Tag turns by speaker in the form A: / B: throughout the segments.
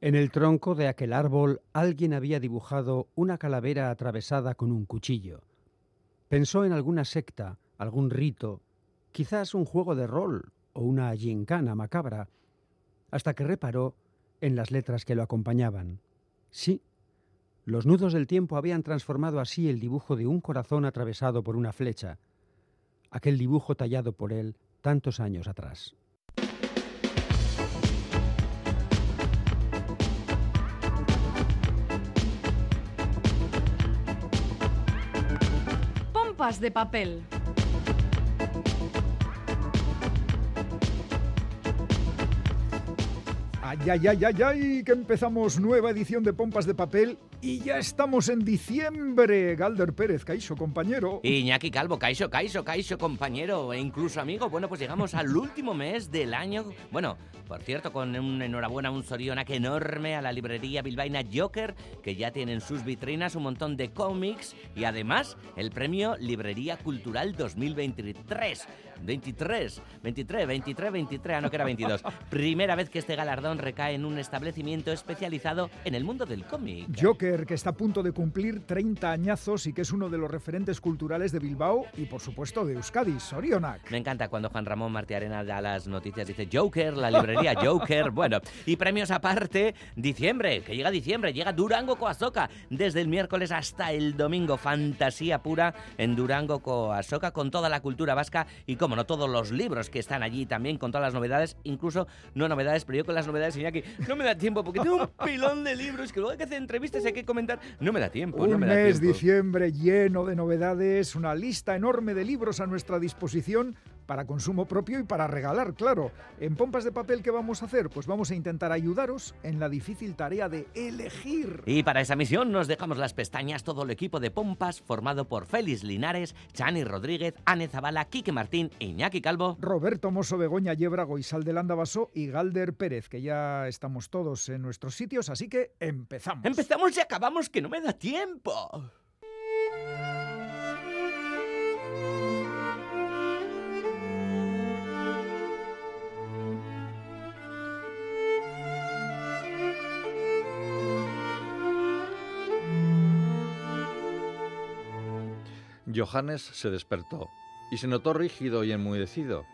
A: En el tronco de aquel árbol alguien había dibujado una calavera atravesada con un cuchillo. Pensó en alguna secta, algún rito, quizás un juego de rol o una gincana macabra, hasta que reparó en las letras que lo acompañaban. Sí, los nudos del tiempo habían transformado así el dibujo de un corazón atravesado por una flecha, aquel dibujo tallado por él tantos años atrás.
B: De papel.
C: Ay, ay, ay, ay, ay, que empezamos nueva edición de Pompas de Papel y ya estamos en diciembre. Galder Pérez, Caixo, compañero.
D: Iñaki Calvo, Caixo, Caixo, Caixo, compañero e incluso amigo. Bueno, pues llegamos al último mes del año. Bueno, por cierto, con un enhorabuena, un sorionac enorme a la librería bilbaína Joker, que ya tiene en sus vitrinas un montón de cómics y además el premio Librería Cultural 2023. 23, 23, 23, 23, ah, no que era 22. Primera vez que este galardón recae en un establecimiento especializado en el mundo del cómic.
C: Joker, que está a punto de cumplir 30 añazos y que es uno de los referentes culturales de Bilbao y, por supuesto, de Euskadi, Sorionak.
D: Me encanta cuando Juan Ramón Martiarena da las noticias, dice Joker, la librería Joker. Bueno, y premios aparte, diciembre, que llega diciembre, llega Durango Coazoca, desde el miércoles hasta el domingo, fantasía pura en Durango Coazoca, con toda la cultura vasca y como no todos los libros que están allí también, con todas las novedades, incluso no novedades, pero yo con las novedades, Iñaki, no me da tiempo porque tengo un pilón de libros que luego hay que hacer entrevistas, hay que comentar, no me da tiempo.
C: Un
D: no me da
C: mes,
D: tiempo.
C: diciembre, lleno de novedades, una lista enorme de libros a nuestra disposición para consumo propio y para regalar, claro. En Pompas de Papel, ¿qué vamos a hacer? Pues vamos a intentar ayudaros en la difícil tarea de elegir.
D: Y para esa misión nos dejamos las pestañas todo el equipo de Pompas formado por Félix Linares, Chani Rodríguez, Ane Zabala, Quique Martín e Iñaki Calvo.
C: Roberto Mosso, Begoña Yebra, Goisal de Landavaso y Galder Pérez, que ya estamos todos en nuestros sitios, así que empezamos.
D: Empezamos y acabamos que no me da tiempo.
E: Johannes se despertó y se notó rígido y enmudecido,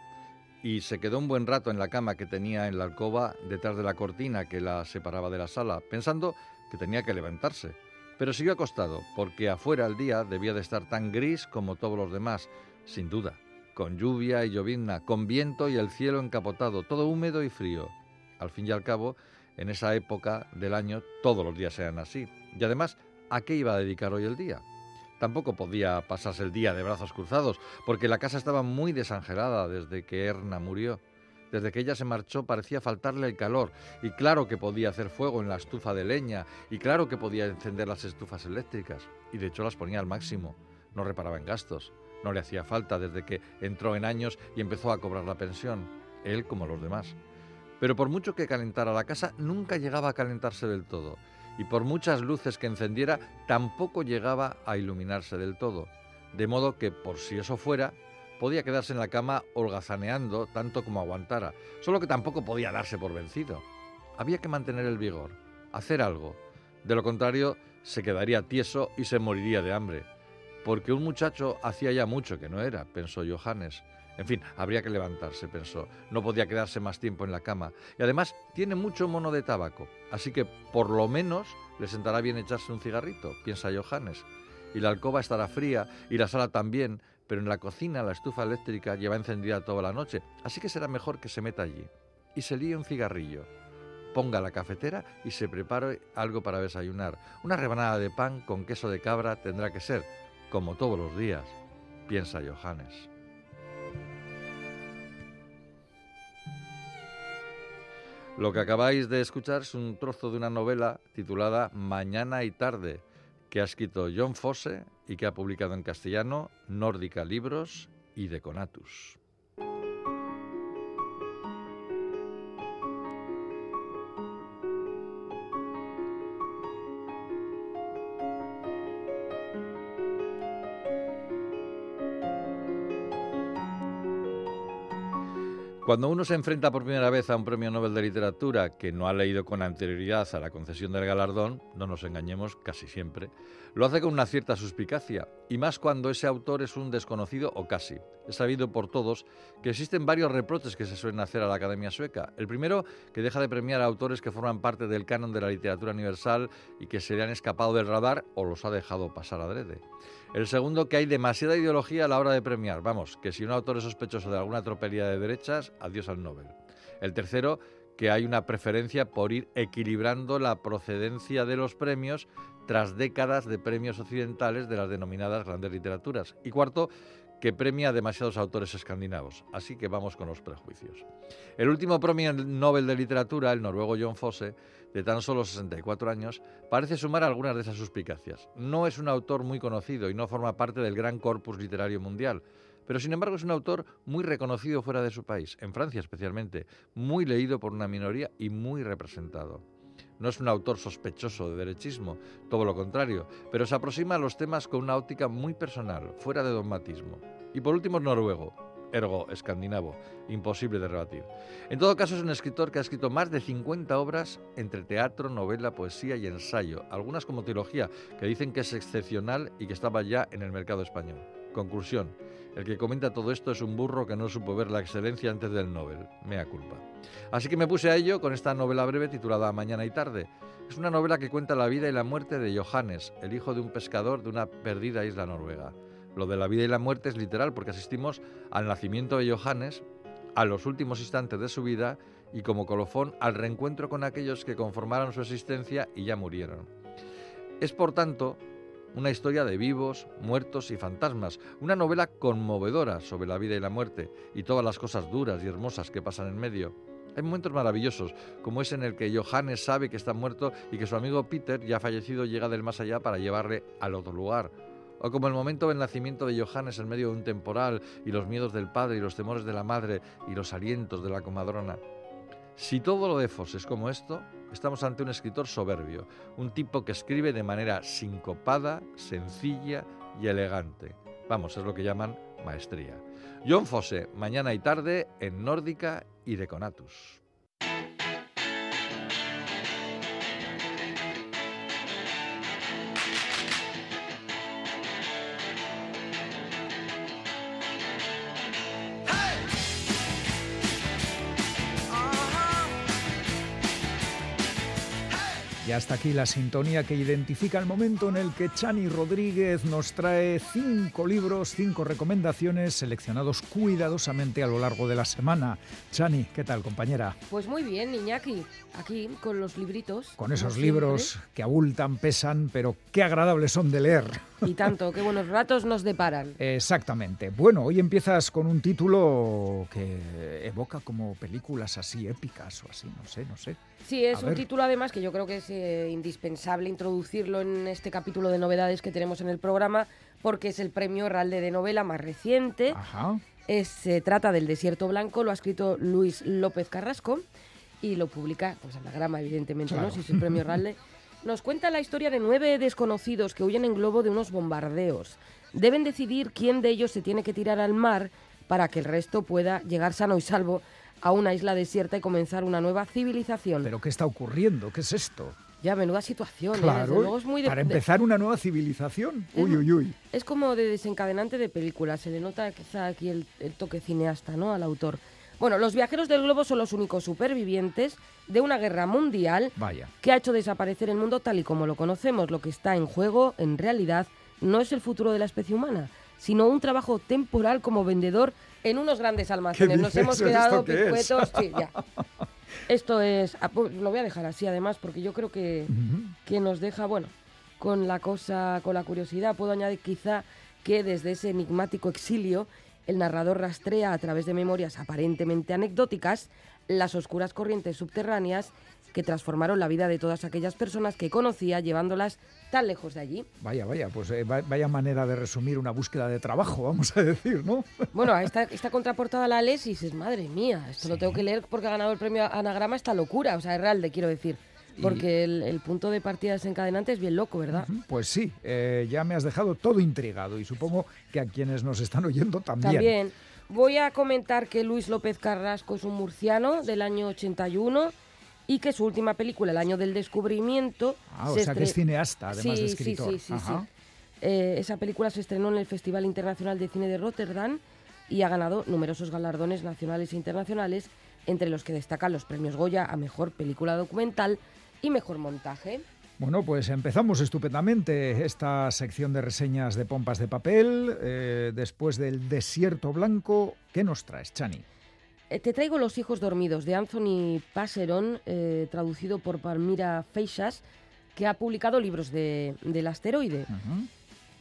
E: y se quedó un buen rato en la cama que tenía en la alcoba detrás de la cortina que la separaba de la sala, pensando que tenía que levantarse. Pero siguió acostado, porque afuera el día debía de estar tan gris como todos los demás, sin duda, con lluvia y llovizna, con viento y el cielo encapotado, todo húmedo y frío. Al fin y al cabo, en esa época del año todos los días eran así. Y además, ¿a qué iba a dedicar hoy el día? Tampoco podía pasarse el día de brazos cruzados, porque la casa estaba muy desangelada desde que Erna murió. Desde que ella se marchó parecía faltarle el calor, y claro que podía hacer fuego en la estufa de leña, y claro que podía encender las estufas eléctricas, y de hecho las ponía al máximo. No reparaba en gastos, no le hacía falta desde que entró en años y empezó a cobrar la pensión, él como los demás. Pero por mucho que calentara la casa, nunca llegaba a calentarse del todo y por muchas luces que encendiera, tampoco llegaba a iluminarse del todo. De modo que, por si eso fuera, podía quedarse en la cama holgazaneando tanto como aguantara, solo que tampoco podía darse por vencido. Había que mantener el vigor, hacer algo. De lo contrario, se quedaría tieso y se moriría de hambre. Porque un muchacho hacía ya mucho que no era, pensó Johannes. En fin, habría que levantarse, pensó. No podía quedarse más tiempo en la cama. Y además tiene mucho mono de tabaco. Así que por lo menos le sentará bien echarse un cigarrito, piensa Johannes. Y la alcoba estará fría y la sala también, pero en la cocina la estufa eléctrica lleva encendida toda la noche. Así que será mejor que se meta allí. Y se líe un cigarrillo. Ponga la cafetera y se prepare algo para desayunar. Una rebanada de pan con queso de cabra tendrá que ser, como todos los días, piensa Johannes. Lo que acabáis de escuchar es un trozo de una novela titulada Mañana y tarde, que ha escrito John Fosse y que ha publicado en castellano Nórdica Libros y Deconatus. Cuando uno se enfrenta por primera vez a un premio Nobel de Literatura que no ha leído con anterioridad a la concesión del galardón, no nos engañemos, casi siempre, lo hace con una cierta suspicacia, y más cuando ese autor es un desconocido o casi. Es sabido por todos que existen varios reproches que se suelen hacer a la Academia Sueca. El primero, que deja de premiar a autores que forman parte del canon de la literatura universal y que se le han escapado del radar o los ha dejado pasar adrede. El segundo, que hay demasiada ideología a la hora de premiar. Vamos, que si un autor es sospechoso de alguna tropelía de derechas, adiós al Nobel. El tercero, que hay una preferencia por ir equilibrando la procedencia de los premios tras décadas de premios occidentales de las denominadas grandes literaturas. Y cuarto, que premia a demasiados autores escandinavos. Así que vamos con los prejuicios. El último premio Nobel de Literatura, el noruego John Fosse, de tan solo 64 años, parece sumar algunas de esas suspicacias. No es un autor muy conocido y no forma parte del gran corpus literario mundial, pero sin embargo es un autor muy reconocido fuera de su país, en Francia especialmente, muy leído por una minoría y muy representado. No es un autor sospechoso de derechismo, todo lo contrario, pero se aproxima a los temas con una óptica muy personal, fuera de dogmatismo. Y por último noruego, ergo escandinavo, imposible de rebatir. En todo caso es un escritor que ha escrito más de 50 obras entre teatro, novela, poesía y ensayo, algunas como trilogía, que dicen que es excepcional y que estaba ya en el mercado español. Conclusión, el que comenta todo esto es un burro que no supo ver la excelencia antes del Nobel. Mea culpa. Así que me puse a ello con esta novela breve titulada Mañana y tarde. Es una novela que cuenta la vida y la muerte de Johannes, el hijo de un pescador de una perdida isla noruega. Lo de la vida y la muerte es literal porque asistimos al nacimiento de Johannes, a los últimos instantes de su vida y como colofón al reencuentro con aquellos que conformaron su existencia y ya murieron. Es por tanto una historia de vivos, muertos y fantasmas, una novela conmovedora sobre la vida y la muerte y todas las cosas duras y hermosas que pasan en medio. Hay momentos maravillosos, como ese en el que Johannes sabe que está muerto y que su amigo Peter, ya fallecido, llega del más allá para llevarle al otro lugar. O como el momento del nacimiento de Johannes en medio de un temporal y los miedos del padre y los temores de la madre y los alientos de la comadrona. Si todo lo de Foss es como esto, estamos ante un escritor soberbio, un tipo que escribe de manera sincopada, sencilla y elegante. Vamos, es lo que llaman maestría. John Fosse, mañana y tarde en Nórdica y Deconatus.
C: Hasta aquí la sintonía que identifica el momento en el que Chani Rodríguez nos trae cinco libros, cinco recomendaciones seleccionados cuidadosamente a lo largo de la semana. Chani, ¿qué tal, compañera?
F: Pues muy bien, Iñaki, aquí con los libritos.
C: Con esos libros que abultan, pesan, pero qué agradables son de leer.
F: Y tanto, qué buenos ratos nos deparan.
C: Exactamente. Bueno, hoy empiezas con un título que evoca como películas así épicas o así, no sé, no sé.
F: Sí, es un título además que yo creo que es eh, indispensable introducirlo en este capítulo de novedades que tenemos en el programa, porque es el premio Ralde de novela más reciente.
C: Ajá.
F: se trata del Desierto Blanco, lo ha escrito Luis López Carrasco y lo publica, pues Anagrama, evidentemente, ¿no? Si es el premio Ralde. Nos cuenta la historia de nueve desconocidos que huyen en globo de unos bombardeos. Deben decidir quién de ellos se tiene que tirar al mar para que el resto pueda llegar sano y salvo a una isla desierta y comenzar una nueva civilización.
C: ¿Pero qué está ocurriendo? ¿Qué es esto?
F: Ya, menuda situación. ¿eh?
C: Claro,
F: Desde luego es muy de-
C: para empezar una nueva civilización.
F: Es-
C: Uy, uy, uy.
F: Es como de desencadenante de película. Se le nota quizá aquí el, el toque cineasta, ¿no? Al autor. Bueno, los viajeros del globo son los únicos supervivientes de una guerra mundial
C: Vaya.
F: que ha hecho desaparecer el mundo tal y como lo conocemos. Lo que está en juego, en realidad, no es el futuro de la especie humana, sino un trabajo temporal como vendedor en unos grandes almacenes. Nos hemos
C: ¿Esto
F: quedado
C: es?
F: picuetos. Sí, ya. Esto es. ah, pues Lo voy a dejar así, además, porque yo creo que, que nos deja, bueno, con la cosa, con la curiosidad. Puedo añadir quizá que desde ese enigmático exilio, el narrador rastrea a través de memorias aparentemente anecdóticas las oscuras corrientes subterráneas que transformaron la vida de todas aquellas personas que conocía, llevándolas tan lejos de allí.
C: Vaya, vaya, pues eh, va- vaya manera de resumir una búsqueda de trabajo, vamos a decir, ¿no?
F: Bueno, esta, esta contraportada la lees y dices, madre mía, esto lo tengo que leer porque ha ganado el premio Anagrama esta locura, o sea, es real, quiero decir. Porque el, el punto de partida desencadenante es bien loco, ¿verdad?
C: Pues sí, eh, ya me has dejado todo intrigado y supongo que a quienes nos están oyendo también.
F: También. Voy a comentar que Luis López Carrasco es un murciano del año 81 y que su última película, El año del descubrimiento...
C: Ah, o sea que es cineasta, además de escritor.
F: Sí, sí, sí. Eh, esa película se estrenó en el Festival Internacional de Cine de Rotterdam y ha ganado numerosos galardones nacionales e internacionales, entre los que destacan los premios Goya a Mejor Película Documental y Mejor Montaje.
C: Bueno, pues empezamos estupendamente esta sección de reseñas de pompas de papel. Eh, después del desierto blanco, ¿qué nos traes, Chani?
F: Eh, te traigo Los hijos dormidos de Anthony Passeron, eh, traducido por Palmira Feixas, que ha publicado libros de, del asteroide.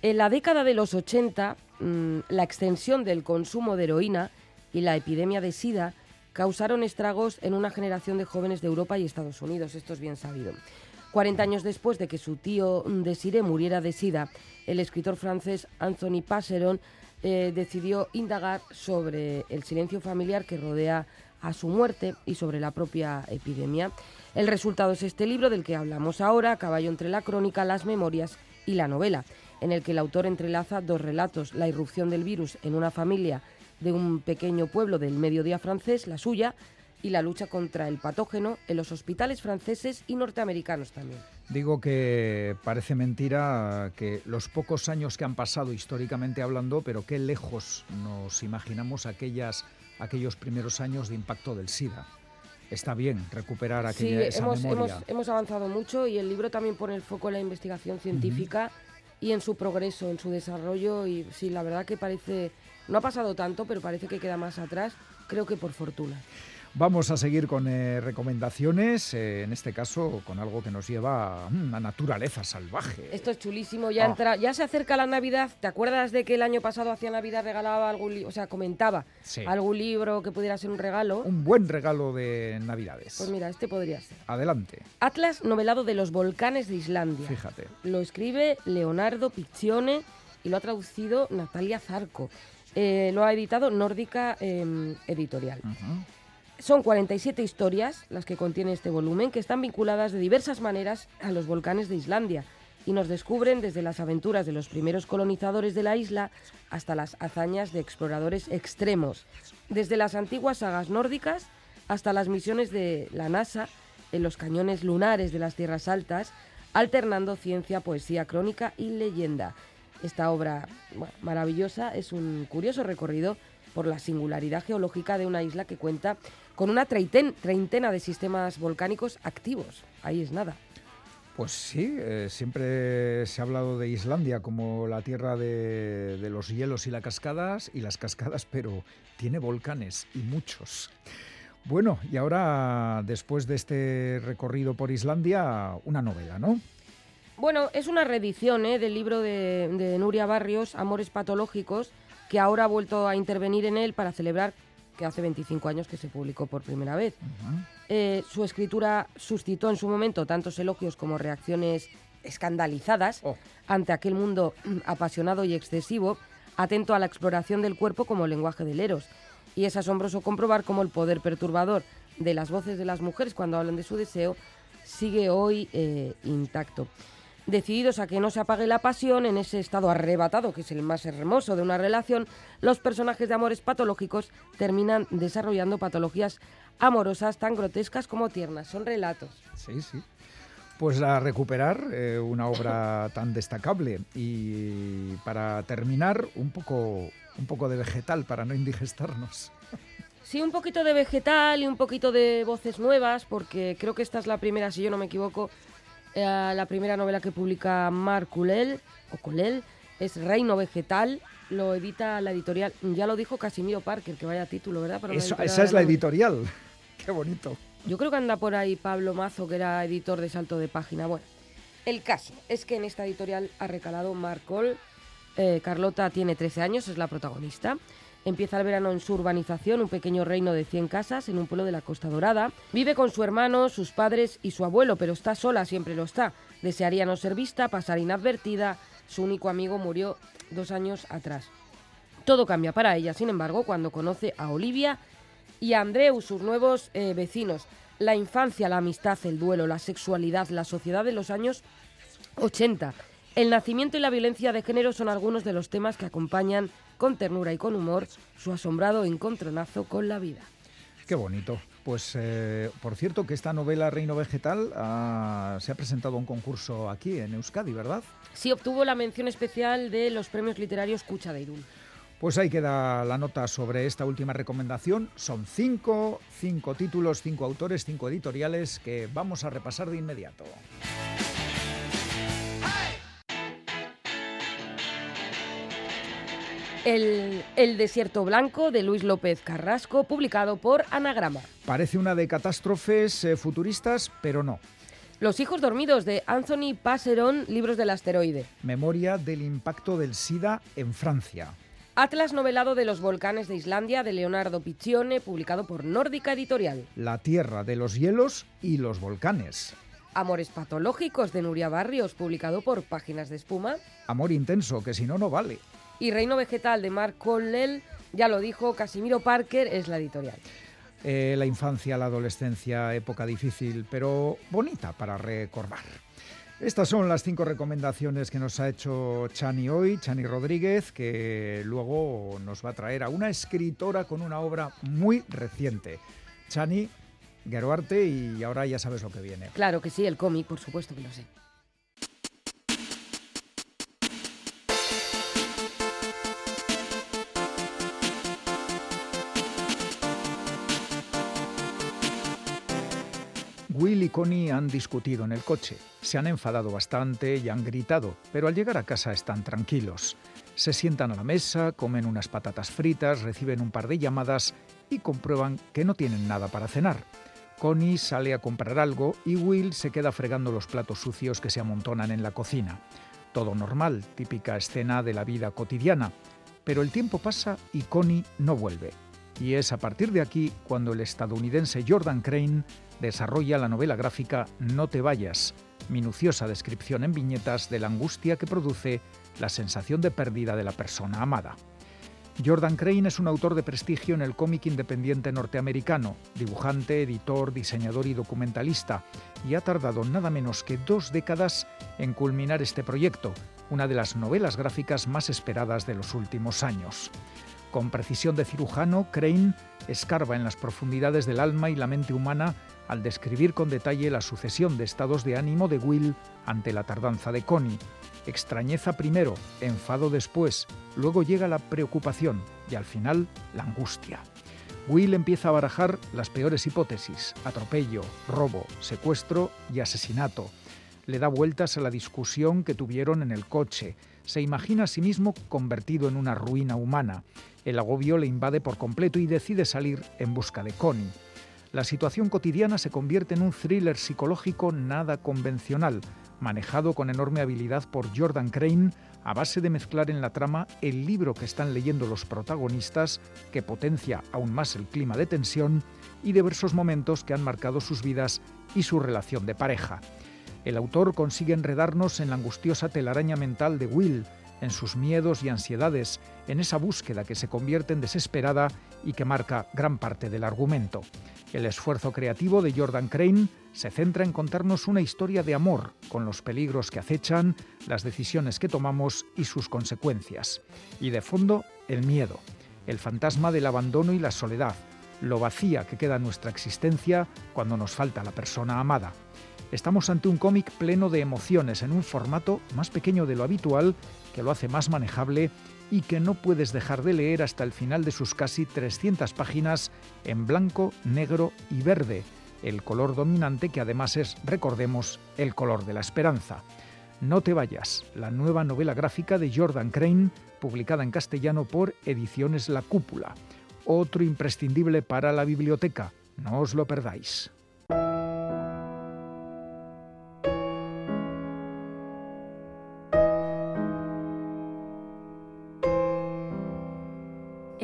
F: En la década de los 80, mm, la extensión del consumo de heroína y la epidemia de SIDA causaron estragos en una generación de jóvenes de Europa y Estados Unidos, esto es bien sabido. 40 años después de que su tío Desiré muriera de SIDA, el escritor francés Anthony Passeron eh, decidió indagar sobre el silencio familiar que rodea a su muerte y sobre la propia epidemia. El resultado es este libro del que hablamos ahora, caballo entre la crónica, las memorias y la novela, en el que el autor entrelaza dos relatos, la irrupción del virus en una familia de un pequeño pueblo del mediodía francés, la suya, y la lucha contra el patógeno en los hospitales franceses y norteamericanos también.
C: Digo que parece mentira que los pocos años que han pasado históricamente hablando, pero qué lejos nos imaginamos aquellas, aquellos primeros años de impacto del SIDA. Está bien recuperar aquella
F: sí, hemos, Hemos, avanzado mucho y el libro también pone el foco en la investigación científica y en su progreso, en su desarrollo. Y sí, la verdad que parece, no ha pasado tanto, pero parece que queda más atrás, creo que por fortuna.
C: Vamos a seguir con eh, recomendaciones, eh, en este caso con algo que nos lleva a una naturaleza salvaje.
F: Esto es chulísimo, ya, ah. entra, ya se acerca la Navidad. ¿Te acuerdas de que el año pasado hacia Navidad regalaba algún o sea, comentaba algún libro que pudiera ser un regalo?
C: Un buen regalo de Navidades.
F: Pues mira, este podría ser.
C: Adelante.
F: Atlas novelado de los volcanes de Islandia.
C: Fíjate.
F: Lo escribe Leonardo Piccione y lo ha traducido Natalia Zarco. Eh, lo ha editado Nórdica em, Editorial. Son 47 historias las que contiene este volumen que están vinculadas de diversas maneras a los volcanes de Islandia y nos descubren desde las aventuras de los primeros colonizadores de la isla hasta las hazañas de exploradores extremos, desde las antiguas sagas nórdicas hasta las misiones de la NASA en los cañones lunares de las tierras altas, alternando ciencia, poesía crónica y leyenda. Esta obra maravillosa es un curioso recorrido por la singularidad geológica de una isla que cuenta con una treintena de sistemas volcánicos activos. Ahí es nada.
C: Pues sí, eh, siempre se ha hablado de Islandia como la tierra de, de, los hielos y las cascadas, y las cascadas, pero tiene volcanes y muchos. Bueno, y ahora, después de este recorrido por Islandia, una novela, ¿no?
F: Bueno, es una reedición ¿eh? del libro de, de Nuria Barrios, Amores Patológicos, que ahora ha vuelto a intervenir en él para celebrar que hace 25 años que se publicó por primera vez. Eh, su escritura suscitó en su momento tantos elogios como reacciones escandalizadas oh. ante aquel mundo apasionado y excesivo, atento a la exploración del cuerpo como lenguaje del eros. Y es asombroso comprobar cómo el poder perturbador de las voces de las mujeres cuando hablan de su deseo sigue hoy eh, intacto decididos a que no se apague la pasión en ese estado arrebatado, que es el más hermoso de una relación, los personajes de amores patológicos terminan desarrollando patologías amorosas tan grotescas como tiernas. Son relatos.
C: Sí, sí. Pues a recuperar eh, una obra tan destacable y para terminar un poco, un poco de vegetal para no indigestarnos.
F: Sí, un poquito de vegetal y un poquito de voces nuevas, porque creo que esta es la primera, si yo no me equivoco, eh, la primera novela que publica Marc Culel, o Culel, es Reino Vegetal, lo edita la editorial, ya lo dijo Casimiro Parker, que vaya título, ¿verdad?
C: esa es la editorial, qué bonito.
F: Yo creo que anda por ahí Pablo Mazo, que era editor de Salto de Página. Bueno, el caso es que en esta editorial ha recalado Marc eh, Carlota tiene 13 años, es la protagonista. Empieza el verano en su urbanización, un pequeño reino de 100 casas en un pueblo de la Costa Dorada. Vive con su hermano, sus padres y su abuelo, pero está sola, siempre lo está. Desearía no ser vista, pasar inadvertida. Su único amigo murió dos años atrás. Todo cambia para ella, sin embargo, cuando conoce a Olivia y a Andreu, sus nuevos eh, vecinos. La infancia, la amistad, el duelo, la sexualidad, la sociedad de los años 80. El nacimiento y la violencia de género son algunos de los temas que acompañan con ternura y con humor su asombrado encontronazo con la vida.
C: Qué bonito. Pues, eh, por cierto, que esta novela Reino Vegetal ah, se ha presentado a un concurso aquí en Euskadi, ¿verdad?
F: Sí, obtuvo la mención especial de los premios literarios Cucha de Irún.
C: Pues ahí queda la nota sobre esta última recomendación. Son cinco, cinco títulos, cinco autores, cinco editoriales que vamos a repasar de inmediato.
F: El, Desierto Blanco de Luis López Carrasco, publicado por Anagrama.
C: Parece una de catástrofes eh, futuristas, pero no.
F: Los hijos dormidos de Anthony Passeron, libros del asteroide.
C: Memoria del impacto del SIDA en Francia.
F: Atlas novelado de los volcanes de Islandia de Leonardo Piccione, publicado por Nórdica Editorial.
C: La tierra de los hielos y los volcanes.
F: Amores patológicos de Nuria Barrios, publicado por Páginas de Espuma.
C: Amor intenso, que si no, no vale
F: y Reino Vegetal de Mark Collell, ya lo dijo Casimiro Parker, es la editorial.
C: Eh, la infancia, la adolescencia, época difícil, pero bonita para recordar. Estas son las cinco recomendaciones que nos ha hecho Chani hoy, Chani Rodríguez, que luego nos va a traer a una escritora con una obra muy reciente. Chani, Geruarte, y ahora ya sabes lo que viene.
F: Claro que sí, el cómic, por supuesto que lo sé.
C: Y Connie han discutido en el coche, se han enfadado bastante y han gritado, pero al llegar a casa están tranquilos. Se sientan a la mesa, comen unas patatas fritas, reciben un par de llamadas y comprueban que no tienen nada para cenar. Connie sale a comprar algo y Will se queda fregando los platos sucios que se amontonan en la cocina. Todo normal, típica escena de la vida cotidiana. Pero el tiempo pasa y Connie no vuelve. Y es a partir de aquí cuando el estadounidense Jordan Crane desarrolla la novela gráfica No te vayas, minuciosa descripción en viñetas de la angustia que produce la sensación de pérdida de la persona amada. Jordan Crane es un autor de prestigio en el cómic independiente norteamericano, dibujante, editor, diseñador y documentalista, y ha tardado nada menos que dos décadas en culminar este proyecto, una de las novelas gráficas más esperadas de los últimos años. Con precisión de cirujano, Crane escarba en las profundidades del alma y la mente humana al describir con detalle la sucesión de estados de ánimo de Will ante la tardanza de Connie. Extrañeza primero, enfado después, luego llega la preocupación y al final la angustia. Will empieza a barajar las peores hipótesis, atropello, robo, secuestro y asesinato. Le da vueltas a la discusión que tuvieron en el coche. Se imagina a sí mismo convertido en una ruina humana. El agobio le invade por completo y decide salir en busca de Connie. La situación cotidiana se convierte en un thriller psicológico nada convencional, manejado con enorme habilidad por Jordan Crane a base de mezclar en la trama el libro que están leyendo los protagonistas, que potencia aún más el clima de tensión, y diversos momentos que han marcado sus vidas y su relación de pareja. El autor consigue enredarnos en la angustiosa telaraña mental de Will, en sus miedos y ansiedades, en esa búsqueda que se convierte en desesperada y que marca gran parte del argumento. El esfuerzo creativo de Jordan Crane se centra en contarnos una historia de amor, con los peligros que acechan, las decisiones que tomamos y sus consecuencias. Y de fondo, el miedo, el fantasma del abandono y la soledad, lo vacía que queda nuestra existencia cuando nos falta la persona amada. Estamos ante un cómic pleno de emociones en un formato más pequeño de lo habitual que lo hace más manejable y que no puedes dejar de leer hasta el final de sus casi 300 páginas en blanco, negro y verde, el color dominante que además es, recordemos, el color de la esperanza. No te vayas, la nueva novela gráfica de Jordan Crane, publicada en castellano por Ediciones La Cúpula. Otro imprescindible para la biblioteca, no os lo perdáis.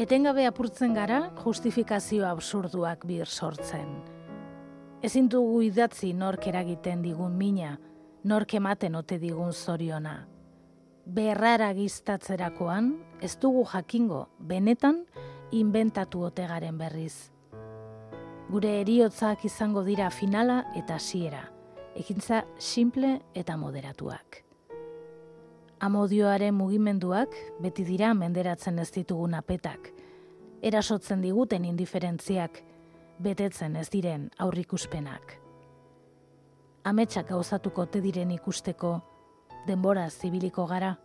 B: Etengabe apurtzen gara justifikazio absurduak bir sortzen. Ezin dugu idatzi nork eragiten digun mina, nork ematen ote digun zoriona. Berrara giztatzerakoan, ez dugu jakingo, benetan, inventatu ote garen berriz. Gure eriotzak izango dira finala eta hasiera, ekintza simple eta moderatuak. Amodioaren mugimenduak beti dira menderatzen ez ditugun apetak. Erasotzen diguten indiferentziak, betetzen ez diren aurrikuspenak. Ametsak gauzatuko te diren ikusteko, denbora zibiliko gara.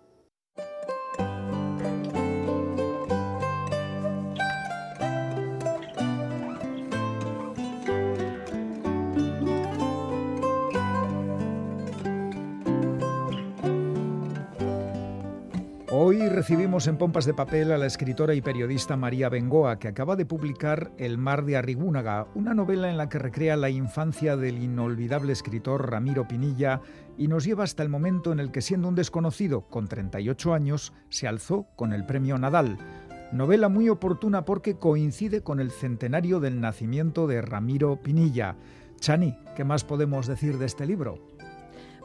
C: Recibimos en Pompas de Papel a la escritora y periodista María Bengoa, que acaba de publicar El mar de Arrigúnaga, una novela en la que recrea la infancia del inolvidable escritor Ramiro Pinilla y nos lleva hasta el momento en el que, siendo un desconocido con 38 años, se alzó con el premio Nadal. Novela muy oportuna porque coincide con el centenario del nacimiento de Ramiro Pinilla. Chani, ¿qué más podemos decir de este libro?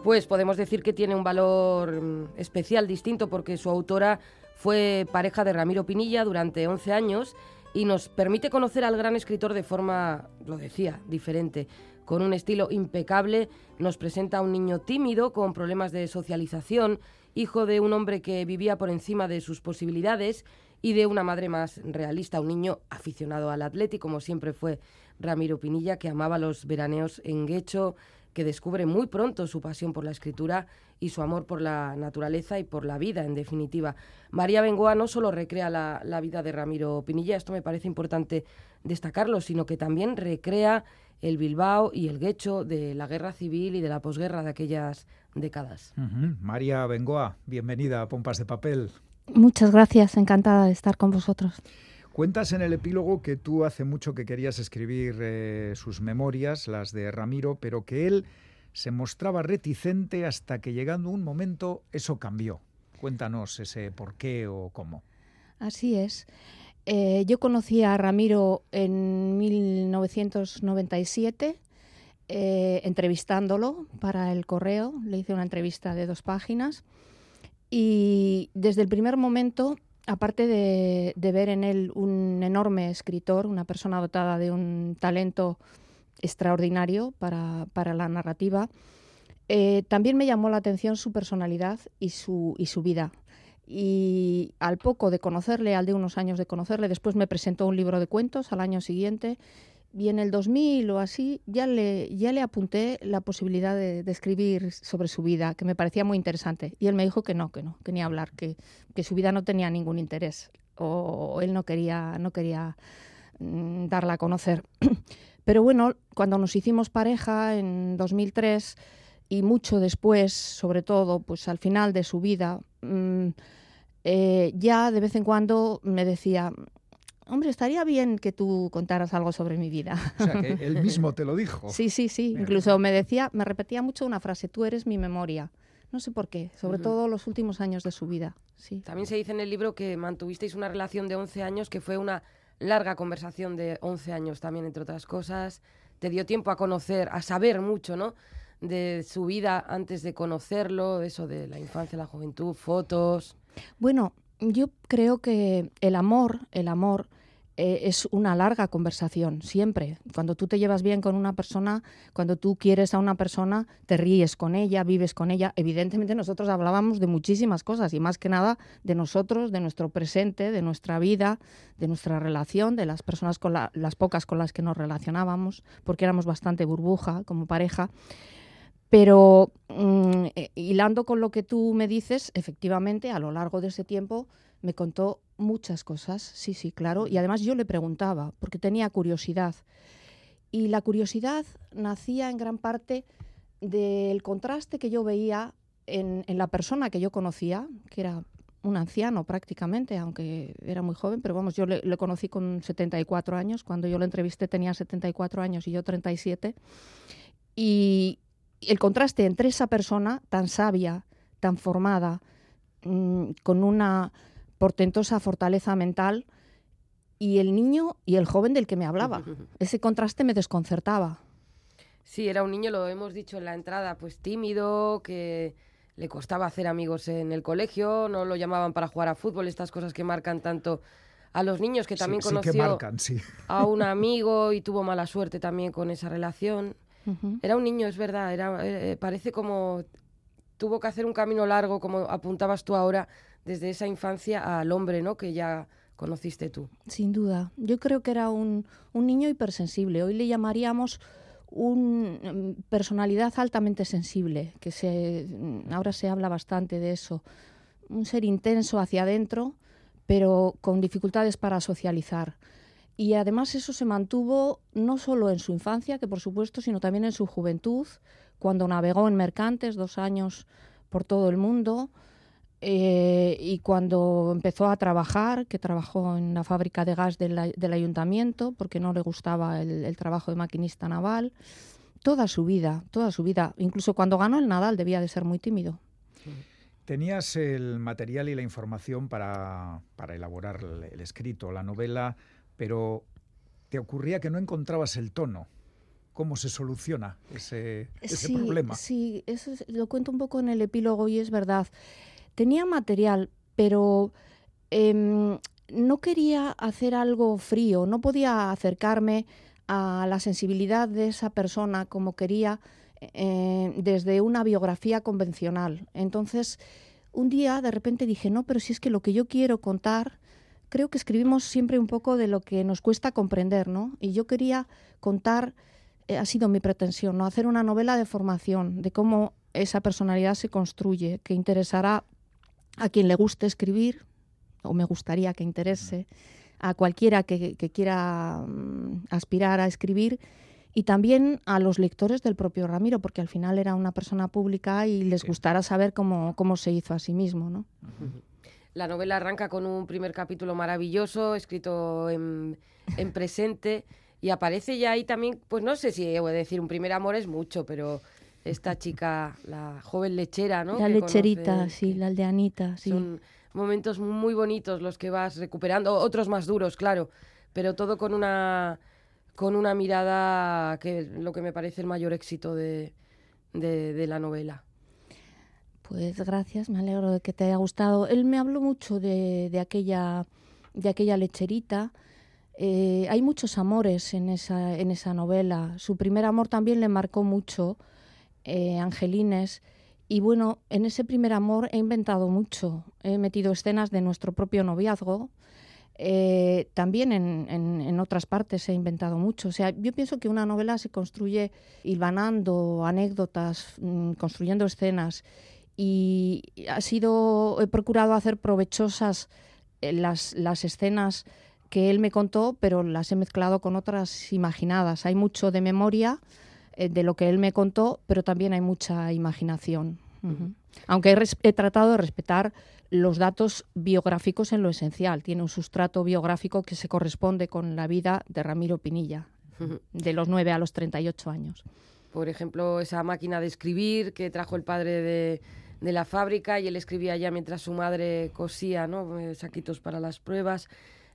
F: Pues podemos decir que tiene un valor mm, especial, distinto, porque su autora fue pareja de Ramiro Pinilla durante 11 años y nos permite conocer al gran escritor de forma, lo decía, diferente. Con un estilo impecable, nos presenta a un niño tímido con problemas de socialización, hijo de un hombre que vivía por encima de sus posibilidades y de una madre más realista, un niño aficionado al atlético, como siempre fue Ramiro Pinilla, que amaba los veraneos en Guecho, que descubre muy pronto su pasión por la escritura y su amor por la naturaleza y por la vida, en definitiva. María Bengoa no solo recrea la, vida de Ramiro Pinilla, esto me parece importante destacarlo, sino que también recrea el Bilbao y el Guecho de la guerra civil y de la posguerra de aquellas décadas.
C: María Bengoa, bienvenida a Pompas de Papel.
G: Muchas gracias, encantada de estar con vosotros.
C: Cuentas en el epílogo que tú hace mucho que querías escribir eh, sus memorias, las de Ramiro, pero que él se mostraba reticente hasta que llegando un momento eso cambió. Cuéntanos ese por qué o cómo.
G: Así es. Eh, yo conocí a Ramiro en 1997, eh, entrevistándolo para el correo. Le hice una entrevista de dos páginas. Y desde el primer momento aparte de, ver en él un enorme escritor, una persona dotada de un talento extraordinario para, la narrativa, eh, también me llamó la atención su personalidad y su, y su vida. Y al poco de conocerle, al de unos años de conocerle, después me presentó un libro de cuentos al año siguiente y en el 2000 o así ya le, ya le apunté la posibilidad de, escribir sobre su vida, que me parecía muy interesante. Y él me dijo que no, que no, que ni hablar, que, que su vida no tenía ningún interés o, él no quería, no quería mm, darla a conocer. Pero bueno, cuando nos hicimos pareja en 2003 y mucho después, sobre todo, pues al final de su vida, mm, eh, ya de vez en cuando me decía, hombre, estaría bien que tú contaras algo sobre mi vida.
C: O sea, que él mismo te lo dijo.
G: Sí, sí, sí. Incluso me decía, me repetía mucho una frase, tú eres mi memoria. No sé por qué, sobre todo los últimos años de su vida. Sí.
F: También se dice en el libro que mantuvisteis una relación de 11 años, que fue una larga conversación de 11 años también, entre otras cosas. Te dio tiempo a conocer, a saber mucho, ¿no? De su vida antes de conocerlo, eso de la infancia, la juventud, fotos.
G: Bueno, yo creo que el amor, el amor eh, es una larga conversación, siempre. Cuando tú te llevas bien con una persona, cuando tú quieres a una persona, te ríes con ella, vives con ella. Evidentemente nosotros hablábamos de muchísimas cosas y más que nada de nosotros, de nuestro presente, de nuestra vida, de nuestra relación, de las personas con las pocas con las que nos relacionábamos, porque éramos bastante burbuja como pareja. Pero mm, eh, hilando con lo que tú me dices, efectivamente, a lo largo de ese tiempo me contó muchas cosas, sí, sí, claro. Y además yo le preguntaba, porque tenía curiosidad. Y la curiosidad nacía en gran parte del contraste que yo veía en, la persona que yo conocía, que era un anciano prácticamente, aunque era muy joven, pero vamos, yo le, le, conocí con 74 años, cuando yo lo entrevisté tenía 74 años y yo 37, y el contraste entre esa persona tan sabia, tan formada, mm, con una portentosa fortaleza mental y el niño y el joven del que me hablaba. Ese contraste me desconcertaba.
F: Sí, era un niño, lo hemos dicho en la entrada, pues tímido, que le costaba hacer amigos en el colegio, no lo llamaban para jugar a fútbol, estas cosas que marcan tanto a los niños, que también conoció a un amigo y tuvo mala suerte también con esa relación. Era un niño, es verdad, era, eh, parece como tuvo que hacer un camino largo, como apuntabas tú ahora, desde esa infancia al hombre, ¿no? Que ya conociste tú.
G: Sin duda. Yo creo que era un, un niño hipersensible. Hoy le llamaríamos una mm, personalidad altamente sensible, que se, mm, ahora se habla bastante de eso. Un ser intenso hacia adentro, pero con dificultades para socializar. Y además eso se mantuvo no solo en su infancia, que por supuesto, sino también en su juventud, cuando navegó en mercantes dos años por todo el mundo, eh, y cuando empezó a trabajar, que trabajó en la fábrica de gas del, ayuntamiento, porque no le gustaba el, trabajo de maquinista naval, toda su vida, toda su vida, incluso cuando ganó el Nadal debía de ser muy tímido.
C: Tenías el material y la información para, para elaborar el, el escrito, la novela, pero te ocurría que no encontrabas el tono. ¿Cómo se soluciona ese, ese
G: sí,
C: problema?
G: Sí, eso es, lo cuento un poco en el epílogo y es verdad. Tenía material, pero eh, no quería hacer algo frío, no podía acercarme a la sensibilidad de esa persona como quería eh, desde una biografía convencional. Entonces, un día de repente dije, no, pero si es que lo que yo quiero contar, creo que escribimos siempre un poco de lo que nos cuesta comprender, ¿no? Y yo quería contar, eh, ha sido mi pretensión, ¿no? Hacer una novela de formación, de cómo esa personalidad se construye, que interesará a quien le guste escribir, o me gustaría que interese a cualquiera que, que quiera um, aspirar a escribir, y también a los lectores del propio Ramiro, porque al final era una persona pública y les sí. gustará saber cómo, cómo se hizo a sí mismo. ¿no?
F: Uh -huh. La novela arranca con un primer capítulo maravilloso, escrito en, en presente, y aparece ya ahí también, pues no sé si voy a decir un primer amor es mucho, pero esta chica, la joven lechera, ¿no?
G: La que lecherita, conoce, sí, la aldeanita, sí.
F: Son momentos muy bonitos los que vas recuperando, otros más duros, claro, pero todo con una con una mirada que es lo que me parece el mayor éxito de, de, de la novela.
G: Pues gracias, me alegro de que te haya gustado. Él me habló mucho de, aquella, de aquella lecherita. Eh, hay muchos amores en esa, en esa novela. Su primer amor también le marcó mucho, eh, Angelines. Y bueno, en ese primer amor he inventado mucho. He metido escenas de nuestro propio noviazgo. Eh, también en, en, otras partes he inventado mucho. O sea, yo pienso que una novela se construye hilvanando anécdotas, mmm, construyendo escenas y ha sido, he procurado hacer provechosas eh, las, las escenas que él me contó, pero las he mezclado con otras imaginadas. Hay mucho de memoria eh, de lo que él me contó, pero también hay mucha imaginación. Uh -huh. Aunque he, he, tratado de respetar los datos biográficos en lo esencial. Tiene un sustrato biográfico que se corresponde con la vida de Ramiro Pinilla, uh -huh. de los 9 a los 38 años.
F: Por ejemplo, esa máquina de escribir que trajo el padre de, de la fábrica y él escribía ya mientras su madre cosía ¿no? Eh, saquitos para las pruebas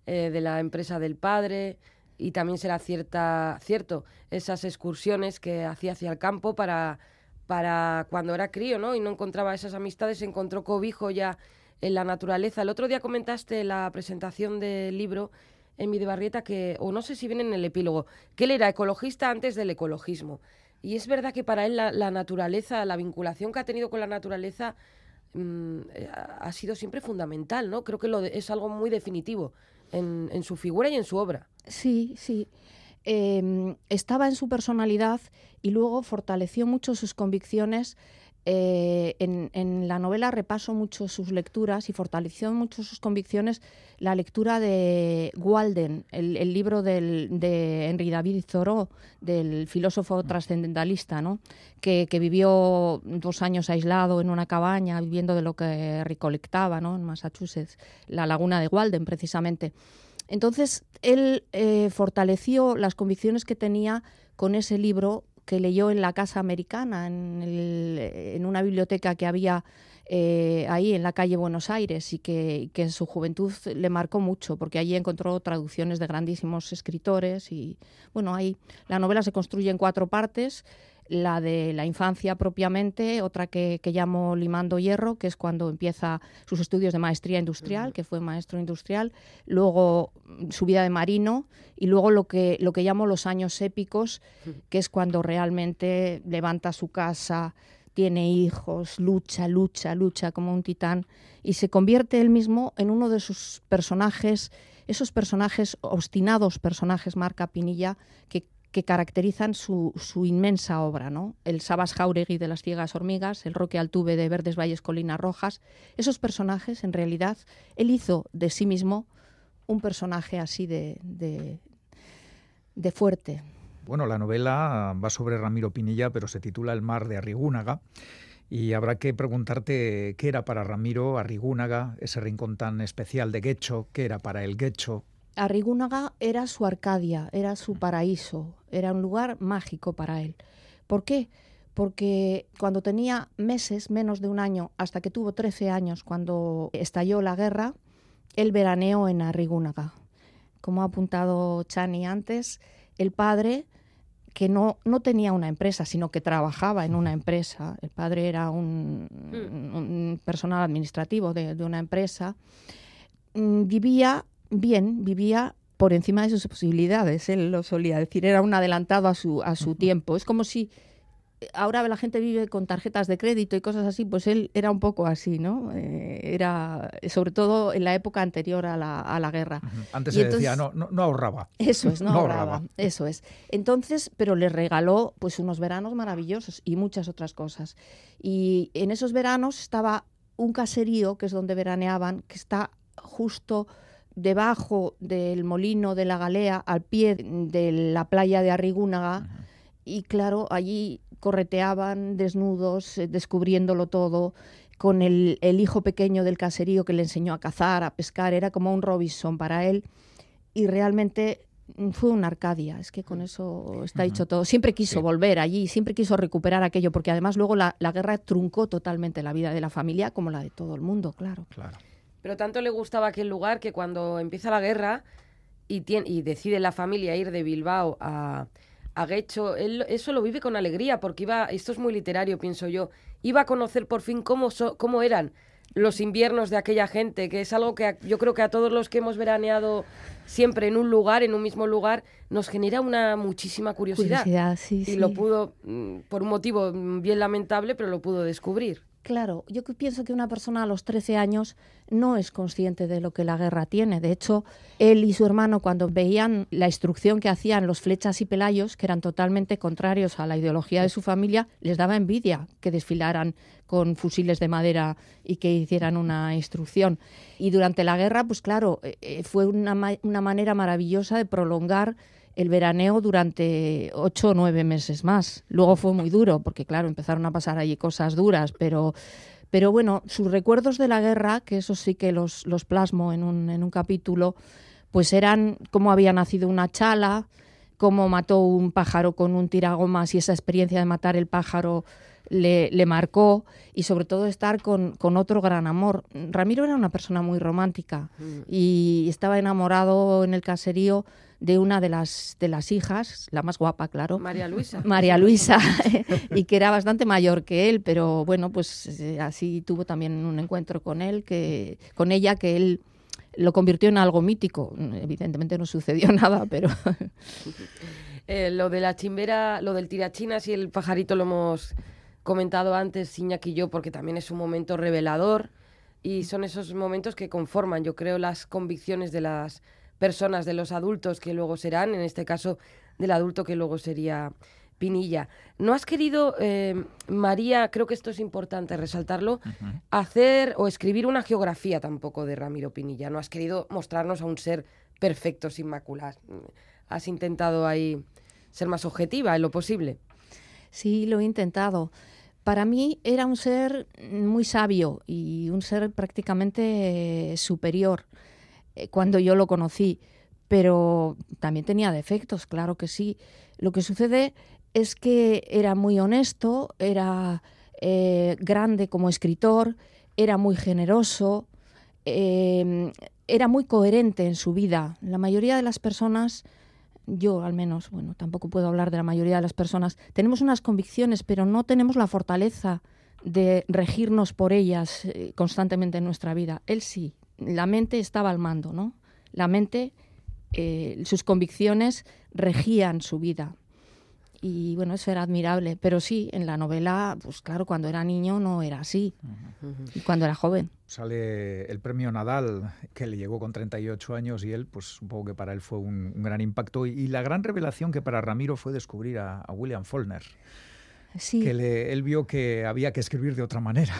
F: eh, de la empresa del padre y también será cierta, cierto esas excursiones que hacía hacia el campo para, para cuando era crío ¿no? y no encontraba esas amistades, encontró cobijo ya en la naturaleza. El otro día comentaste la presentación del libro en mi Barrieta que, o no sé si viene en el epílogo, que él era ecologista antes del ecologismo. Y es verdad que para él la, naturaleza, la vinculación que ha tenido con la naturaleza mmm, ha sido siempre fundamental, ¿no? Creo que lo de, es algo muy definitivo en, su figura y en su obra.
G: Sí, sí. Eh, estaba en su personalidad y luego fortaleció mucho sus convicciones eh, en, en, la novela repaso mucho sus lecturas y fortaleció mucho sus convicciones la lectura de Walden, el, el libro del, de Henry David Thoreau, del filósofo trascendentalista, ¿no? que, que, vivió dos años aislado en una cabaña, viviendo de lo que recolectaba ¿no? en Massachusetts, la laguna de Walden, precisamente. Entonces, él eh, fortaleció las convicciones que tenía con ese libro que leyó en la Casa Americana, en, el, en una biblioteca que había eh, ahí en la calle Buenos Aires y que, que, en su juventud le marcó mucho, porque allí encontró traducciones de grandísimos escritores y bueno, ahí la novela se construye en cuatro partes la de la infancia propiamente, otra que, que, llamo Limando Hierro, que es cuando empieza sus estudios de maestría industrial, que fue maestro industrial, luego su vida de marino y luego lo que, lo que llamo los años épicos, que es cuando realmente levanta su casa, tiene hijos, lucha, lucha, lucha como un titán y se convierte él mismo en uno de sus personajes, esos personajes obstinados, personajes marca Pinilla, que, caracterizan su, inmensa obra, ¿no? El Sabas Jauregui de las ciegas hormigas, el Roque Altuve de Verdes Valles Colinas Rojas, esos personajes, en realidad, él hizo de sí mismo un personaje así de, de fuerte.
C: Bueno, la novela va sobre Ramiro Pinilla, pero se titula El mar de Arrigúnaga. Y habrá que preguntarte qué era para Ramiro Arrigúnaga, ese rincón tan especial de Guecho, qué era para el Guecho.
G: Arrigúnaga era su Arcadia, era su paraíso, era un lugar mágico para él. ¿Por qué? Porque cuando tenía meses, menos de un año, hasta que tuvo 13 años, cuando estalló la guerra, él veraneó en Arrigúnaga como ha apuntado Chani antes, el padre que no, no tenía una empresa, sino que trabajaba en una empresa. El padre era un, mm. personal administrativo de, una empresa. Mm, vivía bien, vivía por encima de sus posibilidades, él lo solía decir, era un adelantado a su, a su tiempo. Es como si ahora la gente vive con tarjetas de crédito y cosas así, pues él era un poco así, ¿no? Eh, era, sobre todo en la época anterior a la, a la guerra.
C: Antes se decía, no, no, ahorraba.
G: Eso es, no, ahorraba, Eso es. Entonces, pero le regaló pues unos veranos maravillosos y muchas otras cosas. Y en esos veranos estaba un caserío, que es donde veraneaban, que está justo debajo del molino de la Galea, al pie de la playa de Arrigúnaga. Y claro, allí correteaban desnudos, eh, descubriéndolo todo, con el, hijo pequeño del caserío que le enseñó a cazar, a pescar, era como un Robinson para él. Y realmente mm, fue una Arcadia, es que con eso está dicho todo. Siempre quiso volver allí, siempre quiso recuperar aquello, porque además luego la, guerra truncó totalmente la vida de la familia, como la de todo el mundo, claro.
C: claro.
F: Pero tanto le gustaba aquel lugar que cuando empieza la guerra y, y decide la familia ir de Bilbao a, Aguecho, él eso lo vive con alegría porque iba, esto es muy literario, pienso yo, iba a conocer por fin cómo, cómo eran los inviernos de aquella gente, que es algo que yo creo que a todos los que hemos veraneado siempre en un lugar, en un mismo lugar, nos genera una muchísima curiosidad.
G: curiosidad sí,
F: y lo pudo, mm, por un motivo bien lamentable, pero lo pudo descubrir.
G: Claro, yo pienso que una persona a los 13 años no es consciente de lo que la guerra tiene. De hecho, él y su hermano, cuando veían la instrucción que hacían los flechas y pelayos, que eran totalmente contrarios a la ideología de su familia, les daba envidia que desfilaran con fusiles de madera y que hicieran una instrucción. Y durante la guerra, pues claro, eh, eh, fue una, una manera maravillosa de prolongar el veraneo durante ocho o nueve meses más. Luego fue muy duro, porque claro, empezaron a pasar allí cosas duras, pero, pero bueno, sus recuerdos de la guerra, que eso sí que los, los plasmo en un, en un capítulo, pues eran cómo había nacido una chala, cómo mató un pájaro con un tiragomas y esa experiencia de matar el pájaro le, le marcó y sobre todo estar con, con, otro gran amor. Ramiro era una persona muy romántica mm. y estaba enamorado en el caserío de una de las, de las hijas, la más guapa, claro.
F: María Luisa.
G: María Luisa, y que era bastante mayor que él, pero bueno, pues eh, así tuvo también un encuentro con él, que, con ella, que él lo convirtió en algo mítico. Evidentemente no sucedió nada, pero...
F: Eh, lo de la chimbera, lo del tirachinas y el pajarito lo hemos comentado antes, Iñaki y yo, porque también es un momento revelador y son esos momentos que conforman, yo creo, las convicciones de las personas, de los adultos que luego serán, en este caso del adulto que luego sería Pinilla. ¿No has querido, eh, María, creo que esto es importante resaltarlo, hacer o escribir una geografía tampoco de Ramiro Pinilla? ¿No has querido mostrarnos a un ser perfecto, sin macular? ¿Has intentado ahí ser más objetiva en lo posible?
G: Sí, lo he intentado. Para mí era un ser muy sabio y un ser prácticamente superior. Eh, cuando yo lo conocí, pero también tenía defectos, claro que sí. Lo que sucede es que era muy honesto, era eh, grande como escritor, era muy generoso, em, era muy coherente en su vida. La mayoría de las personas, yo al menos, bueno, tampoco puedo hablar de la mayoría de las personas, tenemos unas convicciones, pero no tenemos la fortaleza de regirnos por ellas eh, constantemente en nuestra vida. Él sí, la mente estaba al mando, ¿no? La mente, eh, sus convicciones regían su vida. y bueno, eso era admirable. Pero sí, en la novela, pues claro, cuando era niño no era así, y cuando era joven.
C: Sale el premio Nadal, que le llegó con 38 años y él, pues supongo que para él fue un, gran impacto. Y, la gran revelación que para Ramiro fue descubrir a, William Faulkner. Sí. Que él vio que había que escribir de otra manera.